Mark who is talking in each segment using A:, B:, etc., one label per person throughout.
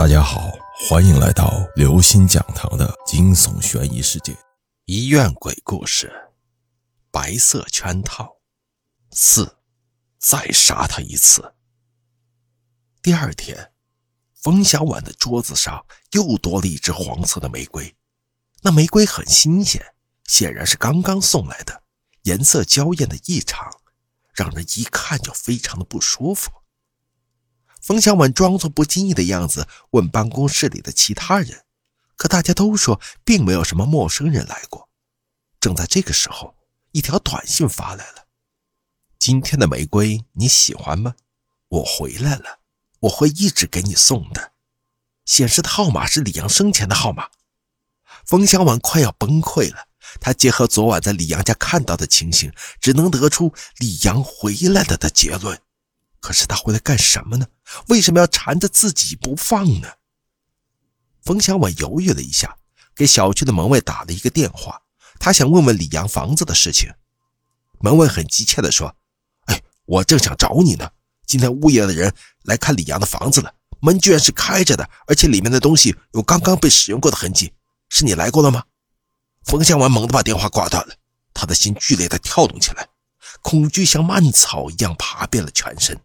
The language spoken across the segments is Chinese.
A: 大家好，欢迎来到刘星讲堂的惊悚悬疑世界。
B: 医院鬼故事，白色圈套四，再杀他一次。第二天，冯小婉的桌子上又多了一只黄色的玫瑰，那玫瑰很新鲜，显然是刚刚送来的，颜色娇艳的异常，让人一看就非常的不舒服。冯小婉装作不经意的样子问办公室里的其他人，可大家都说并没有什么陌生人来过。正在这个时候，一条短信发来了：“今天的玫瑰你喜欢吗？我回来了，我会一直给你送的。”显示的号码是李阳生前的号码。冯小婉快要崩溃了，她结合昨晚在李阳家看到的情形，只能得出李阳回来了的结论。可是他回来干什么呢？为什么要缠着自己不放呢？冯小婉犹豫了一下，给小区的门卫打了一个电话，他想问问李阳房子的事情。门卫很急切地说：“哎，我正想找你呢。今天物业的人来看李阳的房子了，门居然是开着的，而且里面的东西有刚刚被使用过的痕迹。是你来过了吗？”冯向晚猛地把电话挂断了，他的心剧烈地跳动起来，恐惧像蔓草一样爬遍了全身。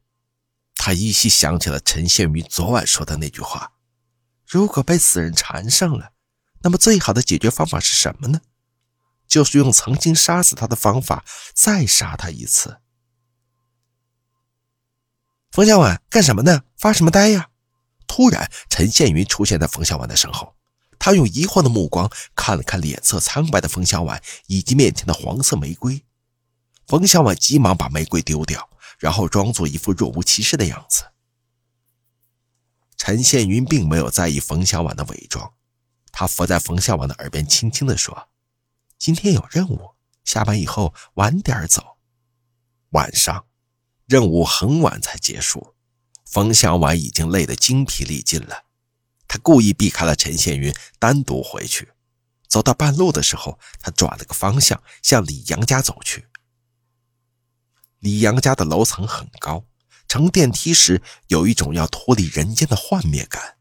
B: 他依稀想起了陈宪云昨晚说的那句话：“如果被死人缠上了，那么最好的解决方法是什么呢？就是用曾经杀死他的方法再杀他一次。”冯小婉干什么呢？发什么呆呀？突然，陈宪云出现在冯小婉的身后，他用疑惑的目光看了看脸色苍白的冯小婉以及面前的黄色玫瑰。冯小婉急忙把玫瑰丢掉。然后装作一副若无其事的样子。陈宪云并没有在意冯小婉的伪装，他伏在冯小婉的耳边轻轻地说：“今天有任务，下班以后晚点走。”晚上，任务很晚才结束，冯小婉已经累得精疲力尽了。他故意避开了陈宪云，单独回去。走到半路的时候，他转了个方向，向李阳家走去。李阳家的楼层很高，乘电梯时有一种要脱离人间的幻灭感。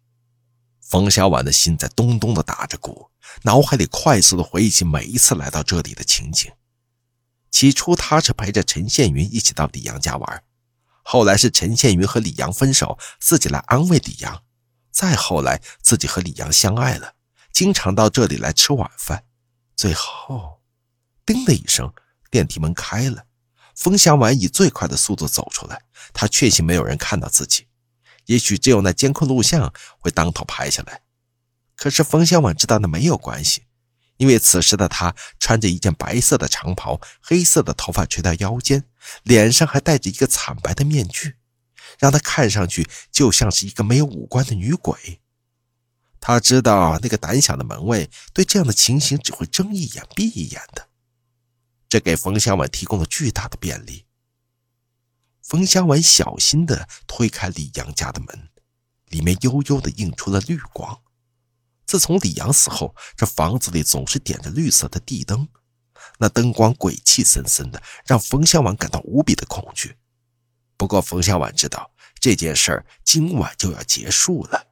B: 冯小婉的心在咚咚的打着鼓，脑海里快速的回忆起每一次来到这里的情景。起初，他是陪着陈宪云一起到李阳家玩，后来是陈宪云和李阳分手，自己来安慰李阳，再后来自己和李阳相爱了，经常到这里来吃晚饭。最后，叮的一声，电梯门开了。冯小婉以最快的速度走出来，她确信没有人看到自己，也许只有那监控录像会当头拍下来。可是冯小婉知道那没有关系，因为此时的她穿着一件白色的长袍，黑色的头发垂到腰间，脸上还戴着一个惨白的面具，让她看上去就像是一个没有五官的女鬼。她知道那个胆小的门卫对这样的情形只会睁一眼闭一眼的。这给冯小婉提供了巨大的便利。冯小婉小心地推开李阳家的门，里面悠悠地映出了绿光。自从李阳死后，这房子里总是点着绿色的地灯，那灯光鬼气森森的，让冯小婉感到无比的恐惧。不过，冯小婉知道这件事儿今晚就要结束了，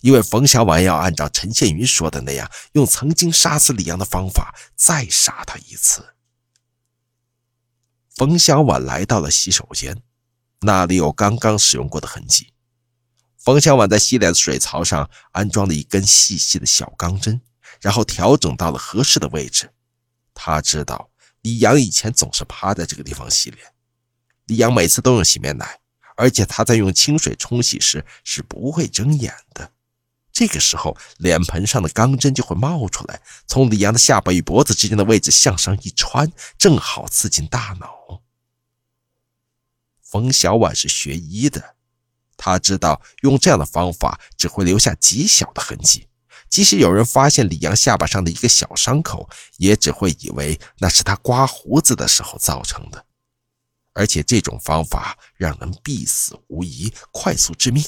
B: 因为冯小婉要按照陈宪云说的那样，用曾经杀死李阳的方法再杀他一次。冯小婉来到了洗手间，那里有刚刚使用过的痕迹。冯小婉在洗脸的水槽上安装了一根细细的小钢针，然后调整到了合适的位置。他知道李阳以前总是趴在这个地方洗脸，李阳每次都用洗面奶，而且他在用清水冲洗时是不会睁眼的。这个时候，脸盆上的钢针就会冒出来，从李阳的下巴与脖子之间的位置向上一穿，正好刺进大脑。冯小婉是学医的，他知道用这样的方法只会留下极小的痕迹，即使有人发现李阳下巴上的一个小伤口，也只会以为那是他刮胡子的时候造成的。而且这种方法让人必死无疑，快速致命。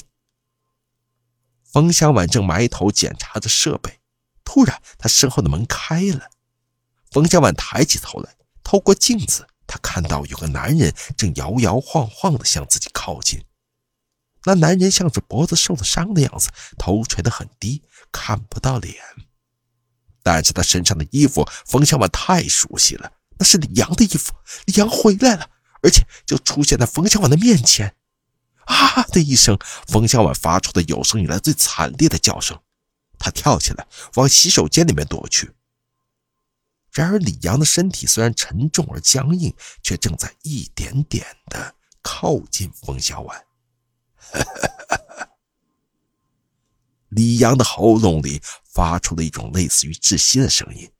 B: 冯小婉正埋头检查着设备，突然，她身后的门开了。冯小婉抬起头来，透过镜子，她看到有个男人正摇摇晃晃地向自己靠近。那男人像是脖子受了伤的样子，头垂得很低，看不到脸。但是他身上的衣服，冯小婉太熟悉了，那是李阳的衣服。李阳回来了，而且就出现在冯小婉的面前。啊的一声，冯小婉发出的有生以来最惨烈的叫声。他跳起来往洗手间里面躲去。然而，李阳的身体虽然沉重而僵硬，却正在一点点的靠近冯小婉。李阳的喉咙里发出了一种类似于窒息的声音，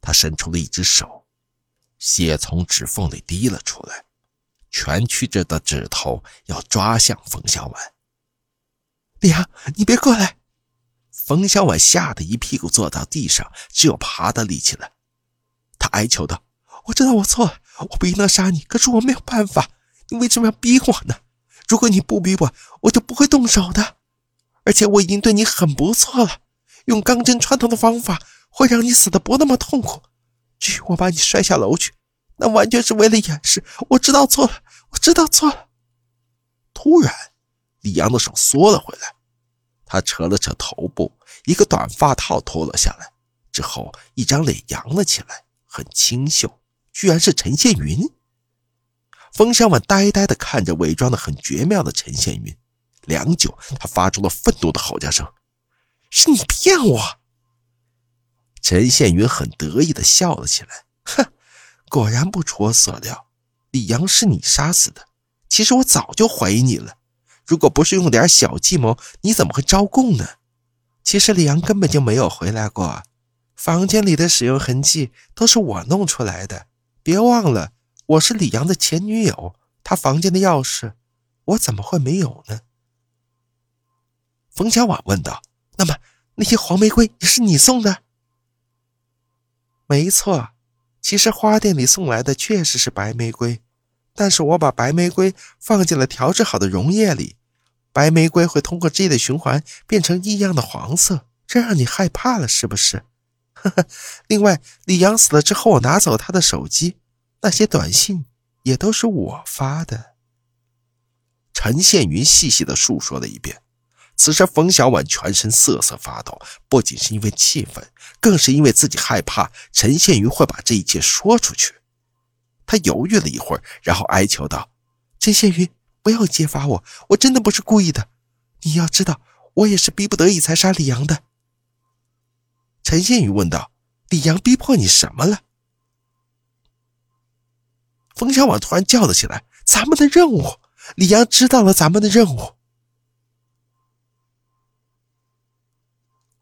B: 他伸出了一只手，血从指缝里滴了出来，蜷曲着的指头要抓向冯小婉。李阳，你别过来！冯小婉吓得一屁股坐到地上，只有爬的力气了。他哀求道：“我知道我错了，我不应当杀你，可是我没有办法。你为什么要逼我呢？如果你不逼我，我就不会动手的。而且我已经对你很不错了，用钢针穿透的方法会让你死的不那么痛苦。至于我把你摔下楼去，那完全是为了掩饰。我知道错了，我知道错了。”突然，李阳的手缩了回来。他扯了扯头部，一个短发套脱了下来，之后一张脸扬了起来，很清秀，居然是陈宪云。冯小婉呆呆地看着伪装的很绝妙的陈宪云，良久，他发出了愤怒的吼叫声：“是你骗我！”陈宪云很得意地笑了起来：“哼，果然不出我所料，李阳是你杀死的。其实我早就怀疑你了。”如果不是用点小计谋，你怎么会招供呢？其实李阳根本就没有回来过，房间里的使用痕迹都是我弄出来的。别忘了，我是李阳的前女友，他房间的钥匙我怎么会没有呢？冯小婉问道：“那么那些黄玫瑰也是你送的？”没错，其实花店里送来的确实是白玫瑰，但是我把白玫瑰放进了调制好的溶液里。白玫瑰会通过这类循环变成异样的黄色，这让你害怕了是不是？呵呵。另外，李阳死了之后，我拿走他的手机，那些短信也都是我发的。陈宪云细细的述说了一遍。此时，冯小婉全身瑟瑟发抖，不仅是因为气愤，更是因为自己害怕陈宪云会把这一切说出去。他犹豫了一会儿，然后哀求道：“陈宪云。”不要揭发我，我真的不是故意的。你要知道，我也是逼不得已才杀李阳的。陈宪宇问道：“李阳逼迫你什么了？”冯小婉突然叫了起来：“咱们的任务！李阳知道了咱们的任务。”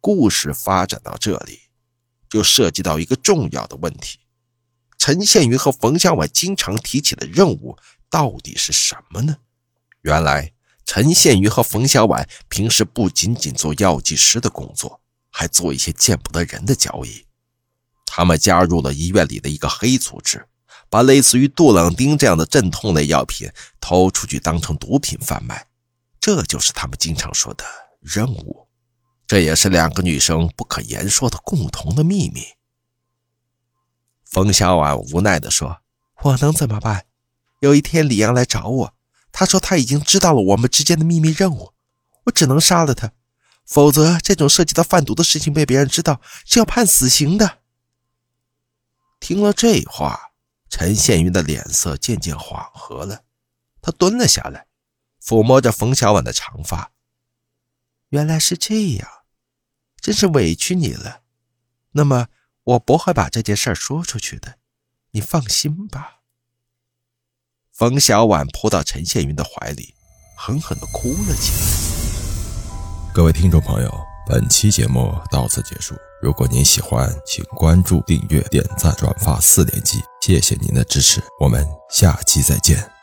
B: 故事发展到这里，就涉及到一个重要的问题：陈宪宇和冯小婉经常提起的任务到底是什么呢？原来，陈宪瑜和冯小婉平时不仅仅做药剂师的工作，还做一些见不得人的交易。他们加入了医院里的一个黑组织，把类似于杜冷丁这样的镇痛类药品偷出去当成毒品贩卖。这就是他们经常说的任务，这也是两个女生不可言说的共同的秘密。冯小婉无奈地说：“我能怎么办？有一天李阳来找我。”他说他已经知道了我们之间的秘密任务，我只能杀了他，否则这种涉及到贩毒的事情被别人知道是要判死刑的。听了这话，陈宪云的脸色渐渐缓和了，他蹲了下来，抚摸着冯小婉的长发。原来是这样，真是委屈你了。那么我不会把这件事说出去的，你放心吧。冯小婉扑到陈宪云的怀里，狠狠地哭了起来。
A: 各位听众朋友，本期节目到此结束。如果您喜欢，请关注、订阅、点赞、转发四连击，谢谢您的支持。我们下期再见。